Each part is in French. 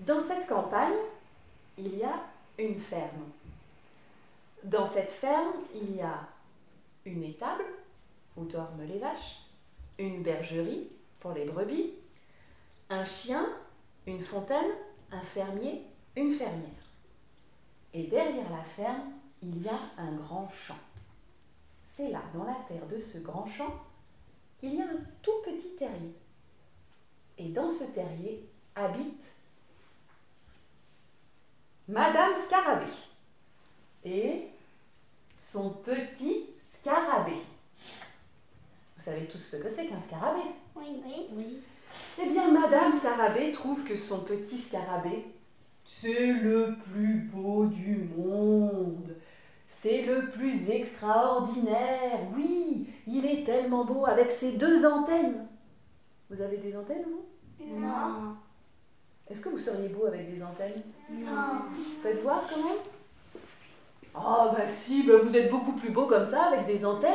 Dans cette campagne, il y a une ferme. Dans cette ferme, il y a une étable où dorment les vaches, une bergerie pour les brebis, un chien, une fontaine, un fermier, une fermière. Et derrière la ferme, il y a un grand champ. C'est là, dans la terre de ce grand champ, qu'il y a un tout petit terrier. Et dans ce terrier habite Madame Scarabée et son petit scarabée. Vous savez tous ce que c'est qu'un scarabée? Oui, oui. oui. Eh bien, Madame Scarabée trouve que son petit scarabée, c'est le plus beau du monde. C'est le plus extraordinaire. Oui, il est tellement beau avec ses deux antennes. Vous avez des antennes, vous? Non. Est-ce que vous seriez beau avec des antennes Non. Faites voir quand même. Oh, bah si, bah vous êtes beaucoup plus beau comme ça avec des antennes.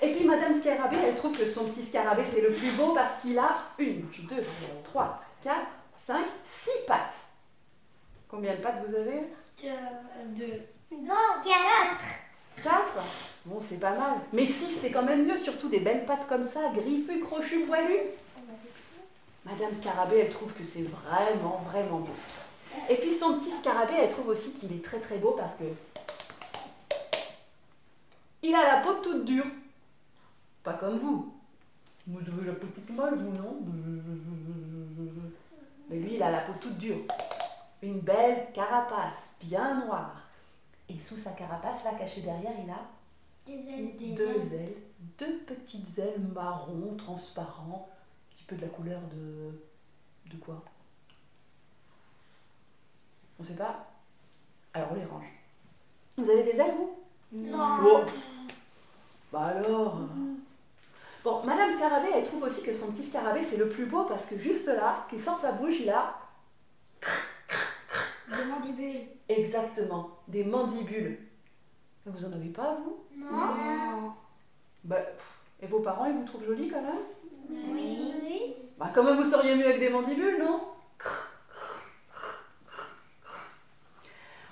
Et puis Madame Scarabée, elle trouve que son petit scarabée, c'est le plus beau parce qu'il a une, deux, trois, quatre, cinq, six pattes. Combien de pattes vous avez Deux. Non, quatre. Quatre? Bon, c'est pas mal. Mais six, c'est quand même mieux, surtout des belles pattes comme ça, griffues, crochues, poilues. Madame Scarabée, elle trouve que c'est vraiment, vraiment beau. Et puis son petit scarabée, elle trouve aussi qu'il est très très beau parce que il a la peau toute dure. Pas comme vous. Vous avez la peau toute molle, vous, non? Mais lui, il a la peau toute dure. Une belle carapace, bien noire. Et sous sa carapace, là, cachée derrière, il a Des ailes. Des deux ailes, deux petites ailes marron, transparent, petit peu de la couleur de. de quoi? On sait pas? Alors on les range. Vous avez des ailes, vous? Non. Oh. Bah alors Bon, Madame Scarabée, elle trouve aussi que son petit scarabée, c'est le plus beau parce que juste là, qui sort sa bouche, il a Des mandibules. exactement des mandibules. Vous en avez pas, vous? Non. Bah, et vos parents, ils vous trouvent jolie quand même? Oui. Bah, vous seriez mieux avec des mandibules, non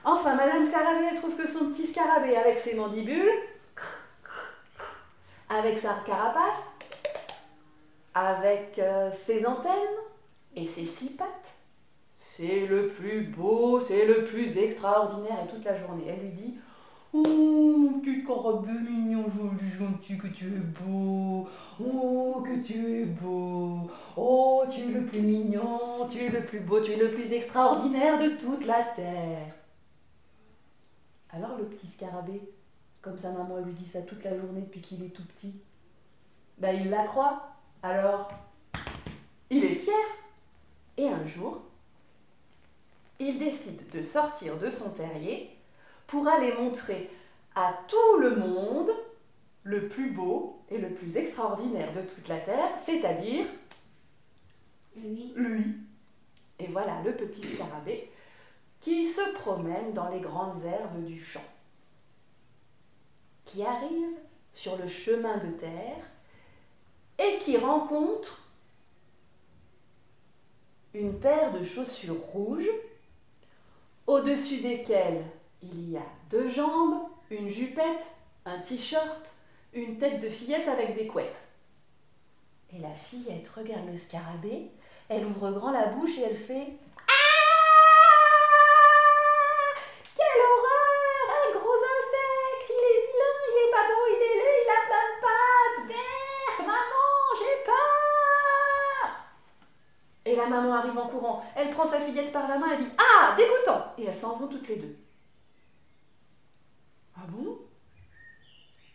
Enfin, Madame Scarabée, trouve que son petit scarabée, avec ses mandibules, avec sa carapace, avec euh, ses antennes et ses six pattes, c'est le plus beau, c'est le plus extraordinaire. Et toute la journée, elle lui dit Oh, mon petit scarabée mignon, joli, gentil, que tu es beau. Oh, que tu es beau. Oh, tu es le plus mignon, tu es le plus beau, tu es le plus extraordinaire de toute la terre. Alors le petit scarabée, comme sa maman lui dit ça toute la journée depuis qu'il est tout petit, ben il la croit. Alors, il est fier. Et un jour, il décide de sortir de son terrier pour aller montrer à tout le monde le plus beau et le plus extraordinaire de toute la terre, c'est-à-dire Oui. lui. Et voilà le petit scarabée qui se promène dans les grandes herbes du champ, qui arrive sur le chemin de terre et qui rencontre une paire de chaussures rouges au-dessus desquelles il y a deux jambes, une jupette, un t-shirt, une tête de fillette avec des couettes. Et la fillette regarde le scarabée, elle ouvre grand la bouche et elle fait Ah Quelle horreur Un gros insecte Il est vilain, il est pas beau, il est laid, il a plein de pattes Maman, j'ai peur Et la maman arrive en courant. Elle prend sa fillette par la main et dit Ah Dégoûtant Et elles s'en vont toutes les deux. Ah bon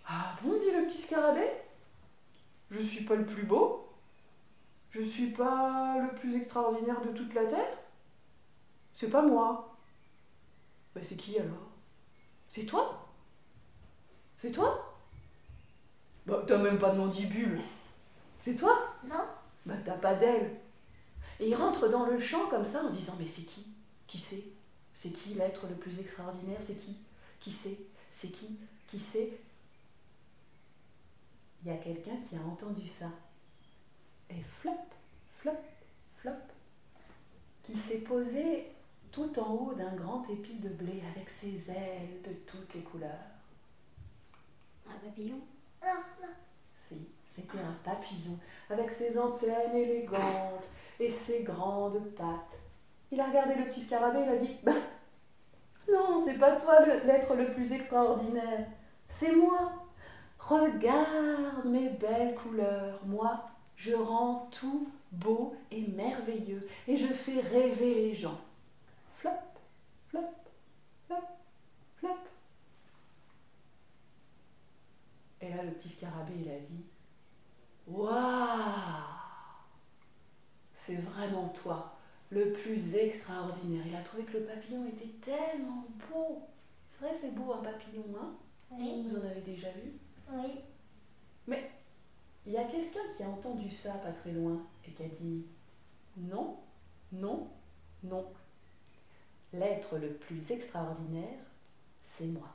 Ah bon dit le petit scarabée. Je suis pas le plus beau. Je suis pas le plus extraordinaire de toute la Terre. C'est pas moi. Bah c'est qui alors? C'est toi? C'est toi? Bah t'as même pas de mandibule. C'est toi? Non. Bah t'as pas d'aile. Et il rentre dans le champ comme ça en disant mais c'est qui? Qui c'est? C'est qui l'être le plus extraordinaire? C'est qui? Qui c'est? C'est qui? Qui c'est? Il y a quelqu'un qui a entendu ça. Et flop, flop, flop. Qui s'est posé tout en haut d'un grand épi de blé avec ses ailes de toutes les couleurs. Un papillon. Si, c'était un papillon avec ses antennes élégantes et ses grandes pattes. Il a regardé le petit scarabée et il a dit Bah, Non, c'est pas toi l'être le plus extraordinaire, c'est moi. Regarde mes belles couleurs. Moi, je rends tout beau et merveilleux et je fais rêver les gens. Flop, flop, flop, flop. Et là, le petit scarabée, il a dit Waouh C'est vraiment toi, le plus extraordinaire. Il a trouvé que le papillon était tellement beau. C'est vrai, c'est beau un papillon, hein? Oui. Vous en avez déjà vu? Oui. Il y a quelqu'un qui a entendu ça pas très loin et qui a dit Non, non, non. L'être le plus extraordinaire, c'est moi.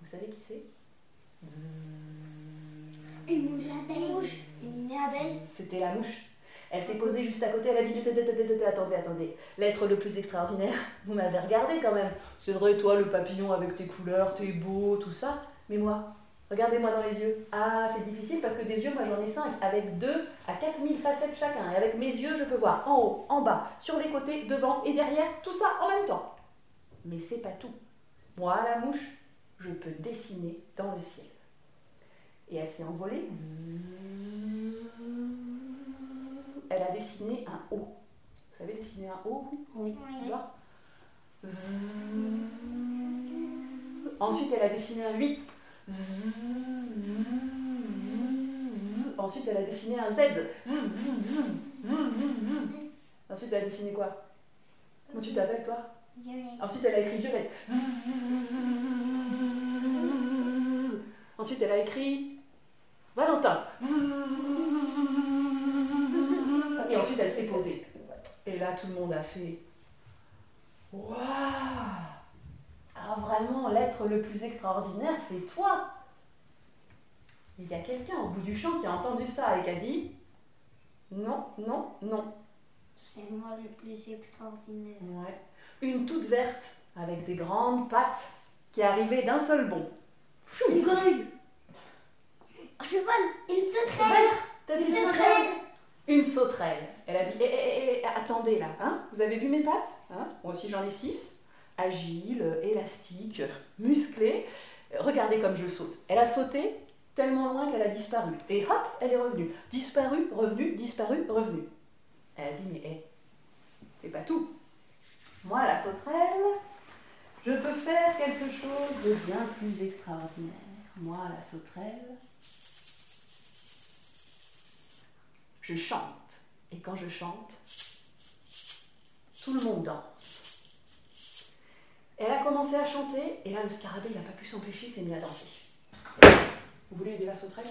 Vous savez qui c'est? Une mouche. Une mouche. Une abeille. C'était la mouche. Elle s'est posée juste à côté, elle a dit Attendez, attendez. L'être le plus extraordinaire, vous m'avez regardé quand même. C'est vrai, toi, le papillon avec tes couleurs, t'es beau, tout ça. Mais moi, regardez-moi dans les yeux. Ah, c'est difficile parce que des yeux, moi j'en ai cinq, avec deux à 4000 facettes chacun. Et avec mes yeux, je peux voir en haut, en bas, sur les côtés, devant et derrière, tout ça en même temps. Mais c'est pas tout. Moi, la mouche, je peux dessiner dans le ciel. Et elle s'est envolée. Elle a dessiné un O. Vous savez dessiner un O, Oui. Ensuite, elle a dessiné un 8. Ensuite, elle a dessiné un Z. Ensuite, elle a dessiné quoi? Comment tu t'appelles, toi? Violette. Ensuite, elle a écrit violette. Ensuite, elle a écrit Valentin. Et ensuite, elle s'est posée. Et là, tout le monde a fait Waouh vraiment, l'être le plus extraordinaire, c'est toi Il y a quelqu'un au bout du champ qui a entendu ça et qui a dit Non, non, non. C'est moi le plus extraordinaire. Ouais. Une toute verte avec des grandes pattes qui arrivait d'un seul bond. Pfiou Une grenouille. Un cheval. Une sauterelle. Vert T'as dit Une sauterelle. Une sauterelle. Elle a dit eh, eh, eh, attendez là, hein Vous avez vu mes pattes hein Moi aussi j'en ai six. Agile, élastique, musclée. Regardez comme je saute. Elle a sauté tellement loin qu'elle a disparu. Et hop, elle est revenue. Disparue, revenue, disparue, revenue. Elle a dit mais hé, c'est pas tout. Moi la sauterelle, je peux faire quelque chose de bien plus extraordinaire. Moi la sauterelle, je chante. Et quand je chante, tout le monde danse. Elle a commencé à chanter, et là, le scarabée, il n'a pas pu s'empêcher, il s'est mis à danser. Vous voulez aider la sauterelle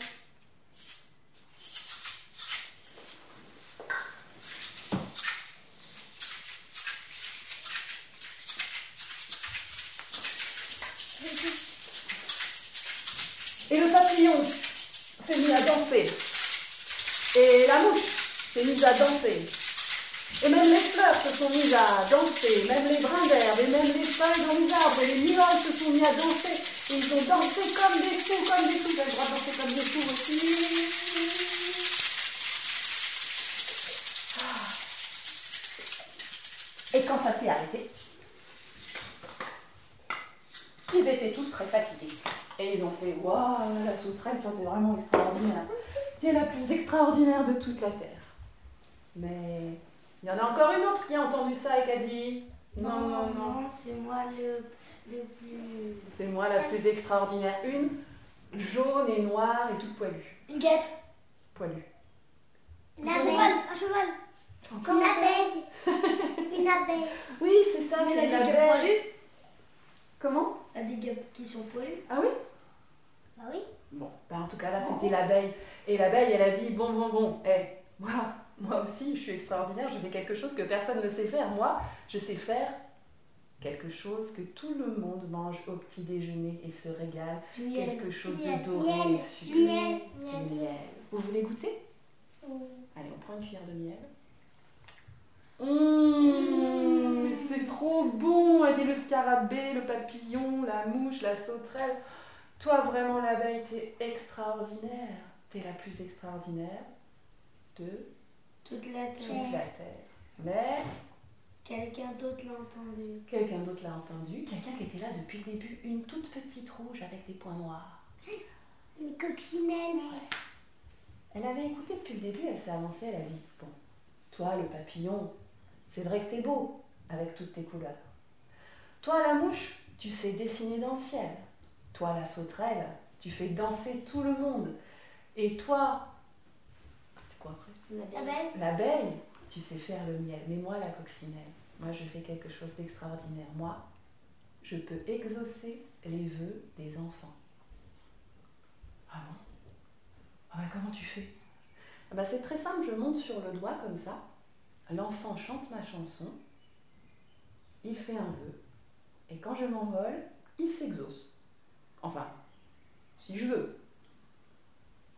Et le papillon s'est mis à danser. Et la mouche s'est mise à danser. Et même les se sont mises à danser, même les brins d'herbe, et même les feuilles dans les arbres, et les nuages se sont mis à danser. Et ils ont dansé comme des fous, comme des fous. J'ai le droit de danser comme des fous aussi. Ah. Et quand ça s'est arrêté, ils étaient tous très fatigués. Et ils ont fait Waouh, la sauterelle, toi, t'es vraiment extraordinaire. Tu es la plus extraordinaire de toute la terre. Mais il y en a encore une autre qui a entendu ça et qui a dit Non, non, non, c'est moi le, le plus. c'est moi la plus extraordinaire. Une jaune et noire et toute poilue. Une guêpe. Poilue. Une Un abeille. cheval. Un cheval. Encore Une abeille. Une abeille. Oui, c'est ça, Mais c'est elle a une des guêpes abeille. poilues. Comment? Elle a des guêpes qui sont poilues. Ah oui? Bah oui. Bon, bah en tout cas là c'était l'abeille. Et l'abeille elle a dit bon bon bon, eh, moi, moi aussi je suis extraordinaire, je fais quelque chose que personne ne sait faire. Moi, je sais faire quelque chose que tout le monde mange au petit déjeuner et se régale. Du miel. Quelque chose Miel, de doré miel, sucré. du miel, Du miel. Vous voulez goûter? Oui. Allez, on prend une cuillère de miel. Mmh, voyez le scarabée, le papillon, la mouche, la sauterelle. Toi, vraiment, l'abeille, t'es extraordinaire. T'es la plus extraordinaire de Toute la toute terre. la Terre. Mais Quelqu'un d'autre l'a entendu. quelqu'un d'autre l'a entendu, quelqu'un qui était là depuis le début, une toute petite rouge avec des points noirs. Une coccinelle. Elle avait écouté depuis le début, elle s'est avancée, elle a dit Bon, toi le papillon, c'est vrai que t'es beau avec toutes tes couleurs. Toi la mouche, tu sais dessiner dans le ciel. Toi la sauterelle, tu fais danser tout le monde. Et toi, c'était quoi après La Abeille. L'abeille, tu sais faire le miel. Mais moi la coccinelle, moi je fais quelque chose d'extraordinaire. Moi, je peux exaucer les vœux des enfants. Ah bon? Ah bah comment tu fais? Ah bah c'est très simple, je monte sur le doigt comme ça. L'enfant chante ma chanson. Il fait un vœu. Et quand je m'envole, il s'exauce. Enfin, si je veux.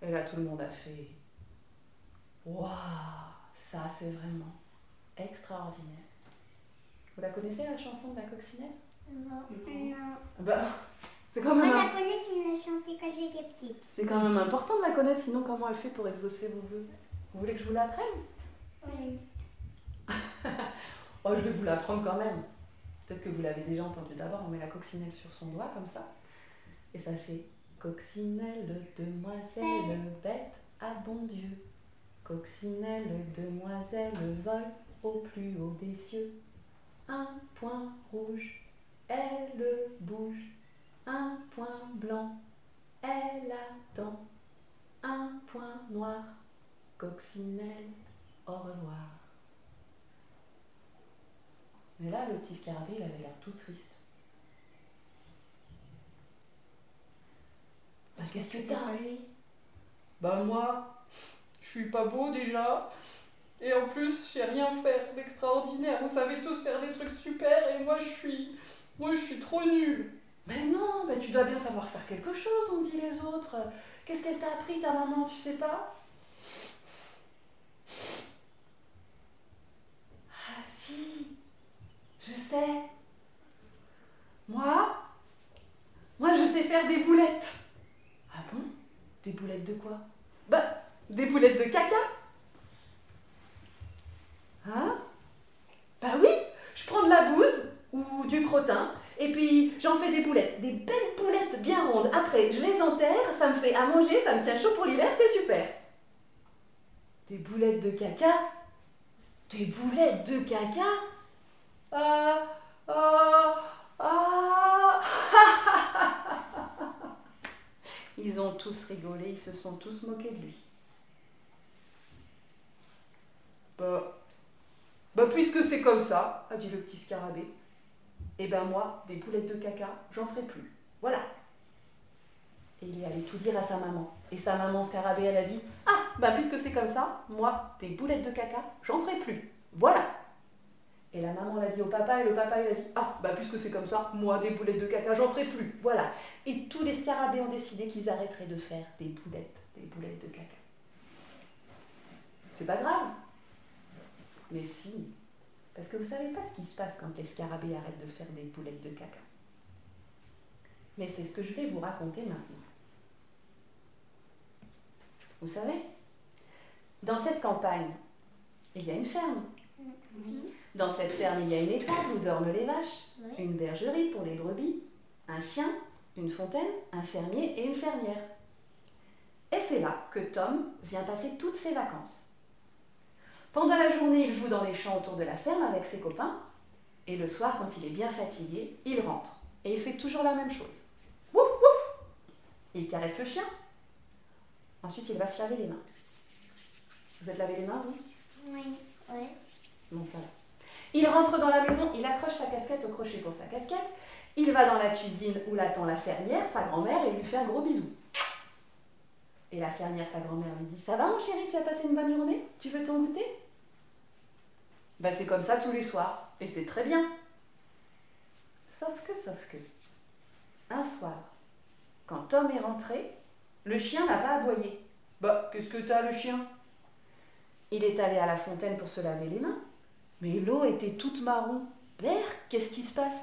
Et là tout le monde a fait Waouh, ça c'est vraiment extraordinaire. Vous la connaissez la chanson de la coccinelle? Non. Non. Bah, c'est quand Moi, même un- la connais, tu me l'as chantée quand j'étais petite. c'est quand même important de la connaître, sinon comment elle fait pour exaucer vos vœux? Vous voulez que je vous l'apprenne? Oui. Oh, je vais vous l'apprendre quand même. Peut-être que vous l'avez déjà entendu d'abord, on met la coccinelle sur son doigt comme ça. Et ça fait Coccinelle, demoiselle, bête à bon Dieu. Coccinelle, demoiselle, vole au plus haut des cieux. Un point rouge, elle bouge. Un point blanc, elle attend. Un point noir, coccinelle, au revoir. Mais là, le petit scarabée, il avait l'air tout triste. Bah, qu'est-ce que t'as. Bah moi, suis pas beau déjà. Et en plus, je sais rien faire d'extraordinaire. Vous savez tous faire des trucs super et moi je suis moi je suis trop nulle. Mais non, mais tu dois bien savoir faire quelque chose, on dit les autres. Qu'est-ce qu'elle t'a appris ta maman, tu sais pas? Ah si, je sais. Moi, moi je sais faire des boulettes. Ah bon? Des boulettes de quoi? Des boulettes de caca Hein? Bah oui, je prends de la bouse ou du crottin et puis j'en fais des boulettes, des belles boulettes bien rondes. Après, je les enterre, ça me fait à manger, ça me tient chaud pour l'hiver, c'est super. Des boulettes de caca? Des boulettes de caca? Ah Ah Ah Ils ont tous rigolé, ils se sont tous moqués de lui. Bah, bah puisque c'est comme ça, a dit le petit scarabée, eh ben moi, des boulettes de caca, j'en ferai plus. Voilà. Et il est allé tout dire à sa maman. Et sa maman scarabée, elle a dit, ah, bah puisque c'est comme ça, moi, des boulettes de caca, j'en ferai plus. Voilà. Et la maman l'a dit au papa, et le papa, il a dit, ah, bah puisque c'est comme ça, moi, des boulettes de caca, j'en ferai plus. Voilà. Et tous les scarabées ont décidé qu'ils arrêteraient de faire des boulettes, des boulettes de caca. C'est pas grave. Mais si. Parce que vous savez pas ce qui se passe quand les scarabées arrêtent de faire des boulettes de caca. Mais c'est ce que je vais vous raconter maintenant. Vous savez, dans cette campagne, il y a une ferme. Dans cette ferme, il y a une étable où dorment les vaches, une bergerie pour les brebis, un chien, une fontaine, un fermier et une fermière. Et c'est là que Tom vient passer toutes ses vacances. Pendant la journée, il joue dans les champs autour de la ferme avec ses copains, et le soir, quand il est bien fatigué, il rentre. Et il fait toujours la même chose. Wouf, wouf Il caresse le chien. Ensuite, il va se laver les mains. Vous êtes lavé les mains, vous? Oui. Ouais. Bon, ça va. Il rentre dans la maison, il accroche sa casquette au crochet pour sa casquette. Il va dans la cuisine où l'attend la fermière, sa grand-mère, et lui fait un gros bisou. Et la fermière, sa grand-mère, lui dit Ça va, mon chéri, tu as passé une bonne journée? Tu veux ton goûter? Bah, c'est comme ça tous les soirs. Et c'est très bien. Sauf que, sauf que, un soir, quand Tom est rentré, le chien n'a pas aboyé. Bah, qu'est-ce que t'as, le chien? Il est allé à la fontaine pour se laver les mains. Mais l'eau était toute marron. Père, qu'est-ce qui se passe?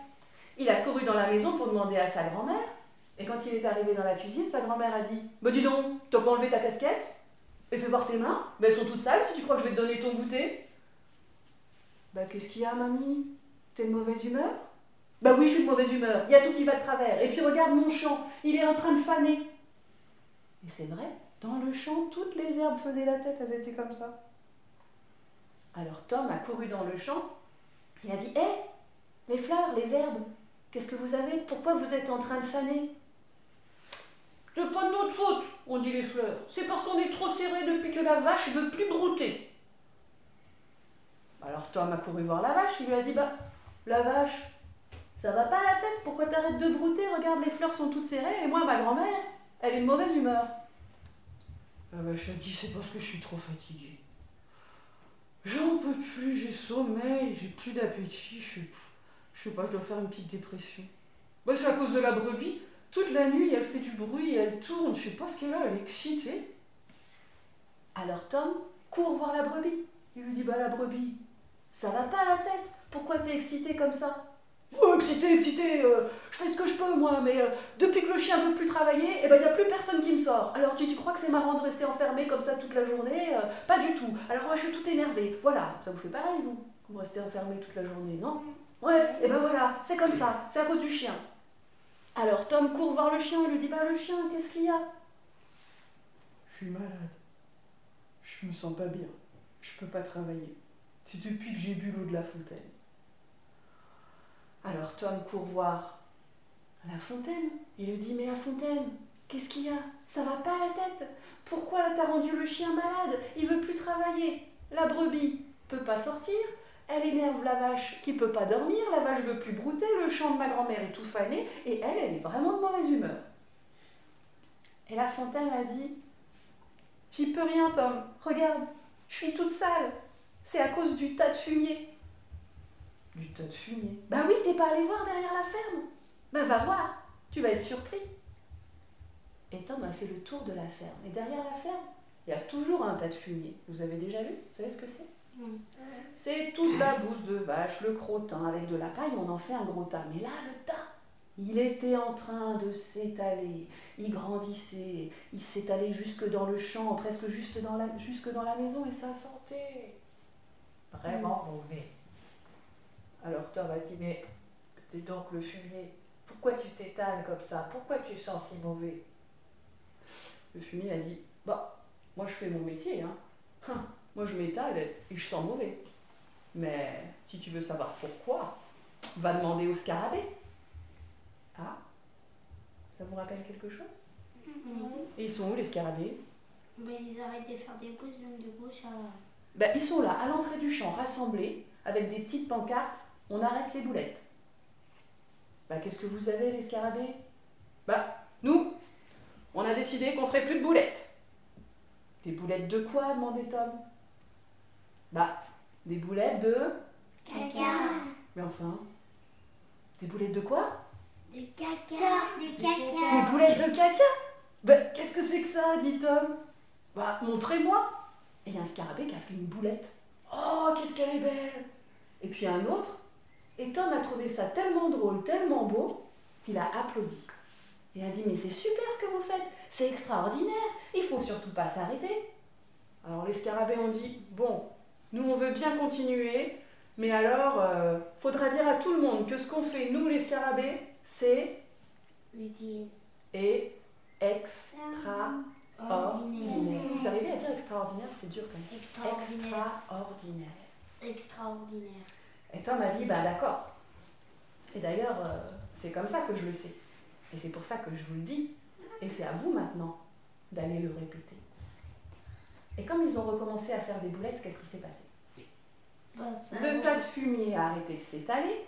Il a couru dans la maison pour demander à sa grand-mère. Et quand il est arrivé dans la cuisine, sa grand-mère a dit Bah dis donc, t'as pas enlevé ta casquette Et fais voir tes mains, bah, elles sont toutes sales si tu crois que je vais te donner ton goûter. Bah qu'est-ce qu'il y a, mamie? T'es de mauvaise humeur? Bah oui, je suis de mauvaise humeur, il y a tout qui va de travers. Et puis regarde mon champ, il est en train de faner. Et c'est vrai, dans le champ, toutes les herbes faisaient la tête, elles étaient comme ça. Alors Tom a couru dans le champ. Et a dit Hé, les fleurs, les herbes, qu'est-ce que vous avez? Pourquoi vous êtes en train de faner? C'est pas de notre faute, ont dit les fleurs. C'est parce qu'on est trop serré depuis que la vache veut plus brouter. Alors Tom a couru voir la vache, il lui a dit Bah, la vache, ça va pas à la tête, pourquoi t'arrêtes de brouter Regarde, les fleurs sont toutes serrées et moi, ma grand-mère, elle est de mauvaise humeur. La vache a dit C'est parce que je suis trop fatiguée. J'en peux plus, j'ai sommeil, j'ai plus d'appétit, je je sais pas, je dois faire une petite dépression. Bah, c'est à cause de la brebis. Toute la nuit, elle fait du bruit, elle tourne, je sais pas ce qu'elle a, elle est excitée. Alors Tom court voir la brebis. Il lui dit Bah, la brebis, ça va pas à la tête, pourquoi t'es excitée comme ça? Oh, excité, excité, euh, je fais ce que je peux moi, mais euh, depuis que le chien veut plus travailler, eh ben il n'y a plus personne qui me sort. Alors tu, crois que c'est marrant de rester enfermé comme ça toute la journée? Euh, Pas du tout. Alors moi je suis tout énervée. Voilà, ça vous fait pareil vous? Vous restez enfermé toute la journée, non? Ouais, et ben voilà, c'est comme ça, c'est à cause du chien. Alors Tom court voir le chien et lui dit Bah le chien, qu'est-ce qu'il y a? Je suis malade. Je me sens pas bien. Je peux pas travailler. C'est depuis que j'ai bu l'eau de la fontaine. Alors Tom court voir la fontaine? Il lui dit Mais la fontaine, qu'est-ce qu'il y a? Ça va pas à la tête? Pourquoi t'as rendu le chien malade? Il veut plus travailler. La brebis peut pas sortir. Elle énerve la vache qui peut pas dormir. La vache veut plus brouter. Le champ de ma grand-mère est tout fané. Et elle, elle est vraiment de mauvaise humeur. Et la fontaine a dit J'y peux rien, Tom. Regarde, je suis toute sale. C'est à cause du tas de fumier. Du tas de fumier? Bah oui, t'es pas allé voir derrière la ferme Bah va voir, tu vas être surpris. Et Tom a fait le tour de la ferme. Et derrière la ferme, il y a toujours un tas de fumier. Vous avez déjà vu? Vous savez ce que c'est? C'est toute la bouse de vache, le crottin, avec de la paille, on en fait un gros tas. Mais là, le tas, il était en train de s'étaler. Il grandissait. Il s'étalait jusque dans le champ, presque juste dans la, jusque dans la maison, et ça sentait vraiment mauvais. Alors Tom a dit, mais dis donc le fumier, pourquoi tu t'étales comme ça? Pourquoi tu sens si mauvais? Le fumier a dit, bah, moi je fais mon métier, hein. Moi je m'étale et je sens mauvais. Mais si tu veux savoir pourquoi, va demander au scarabée. Ah Ça vous rappelle quelque chose? Oui. Et ils sont où les scarabées? Mais ils arrêtent de faire des pousses, donc du coup, ça. Ben, Ils sont là, à l'entrée du champ, rassemblés, avec des petites pancartes. On arrête les boulettes. Bah, qu'est-ce que vous avez, les scarabées? Bah, nous, on a décidé qu'on ferait plus de boulettes. Des boulettes de quoi? demandait Tom. Bah, des boulettes de. Caca. Mais enfin. Des boulettes de quoi? De caca. De Des caca. boulettes de caca? Ben, qu'est-ce que c'est que ça dit Tom? Bah, montrez-moi Et il y a un scarabée qui a fait une boulette. Oh, qu'est-ce qu'elle est belle Et puis un autre. Et Tom a trouvé ça tellement drôle, tellement beau, qu'il a applaudi. Il a dit, mais c'est super ce que vous faites, c'est extraordinaire, il faut surtout pas s'arrêter. Alors les scarabées ont dit, bon, nous on veut bien continuer, mais alors, euh, faudra dire à tout le monde que ce qu'on fait, nous les scarabées, c'est Utile. et extraordinaire. Ordinaire. Vous arrivez à dire extraordinaire, c'est dur quand même. Extraordinaire. Extraordinaire. Extraordinaire. Et Tom a dit, bah d'accord. Et d'ailleurs, euh, c'est comme ça que je le sais. Et c'est pour ça que je vous le dis. Et c'est à vous maintenant d'aller le répéter. Et comme ils ont recommencé à faire des boulettes, qu'est-ce qui s'est passé Bah, Le tas de fumier a arrêté de s'étaler.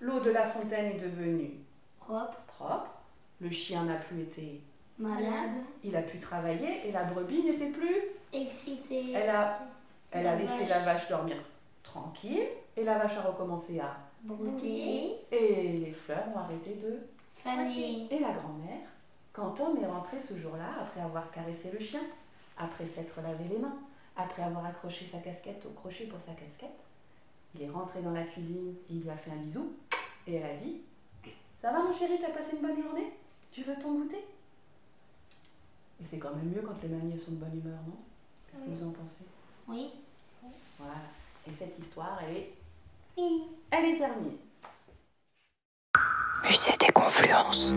L'eau de la fontaine est devenue Propre. propre. Le chien n'a plus été. Malade. Il a pu travailler et la brebis n'était plus. Excité. Elle a, elle a La laissé vache. la vache dormir tranquille et la vache a recommencé à. Brouté. Et les fleurs ont arrêté de. Fané. Et la grand-mère, quand Tom est rentré ce jour-là, après avoir caressé le chien, après s'être lavé les mains, après avoir accroché sa casquette au crochet pour sa casquette, il est rentré dans la cuisine, il lui a fait un bisou, Et elle a dit Ça va mon chéri, tu as passé une bonne journée? Tu veux ton goûter? Et c'est quand même mieux quand les mamies sont de bonne humeur, non? Qu'est-ce que Oui. vous en pensez? Oui. Voilà. Et cette histoire, elle est, Fini. elle est terminée. Musée des confluences.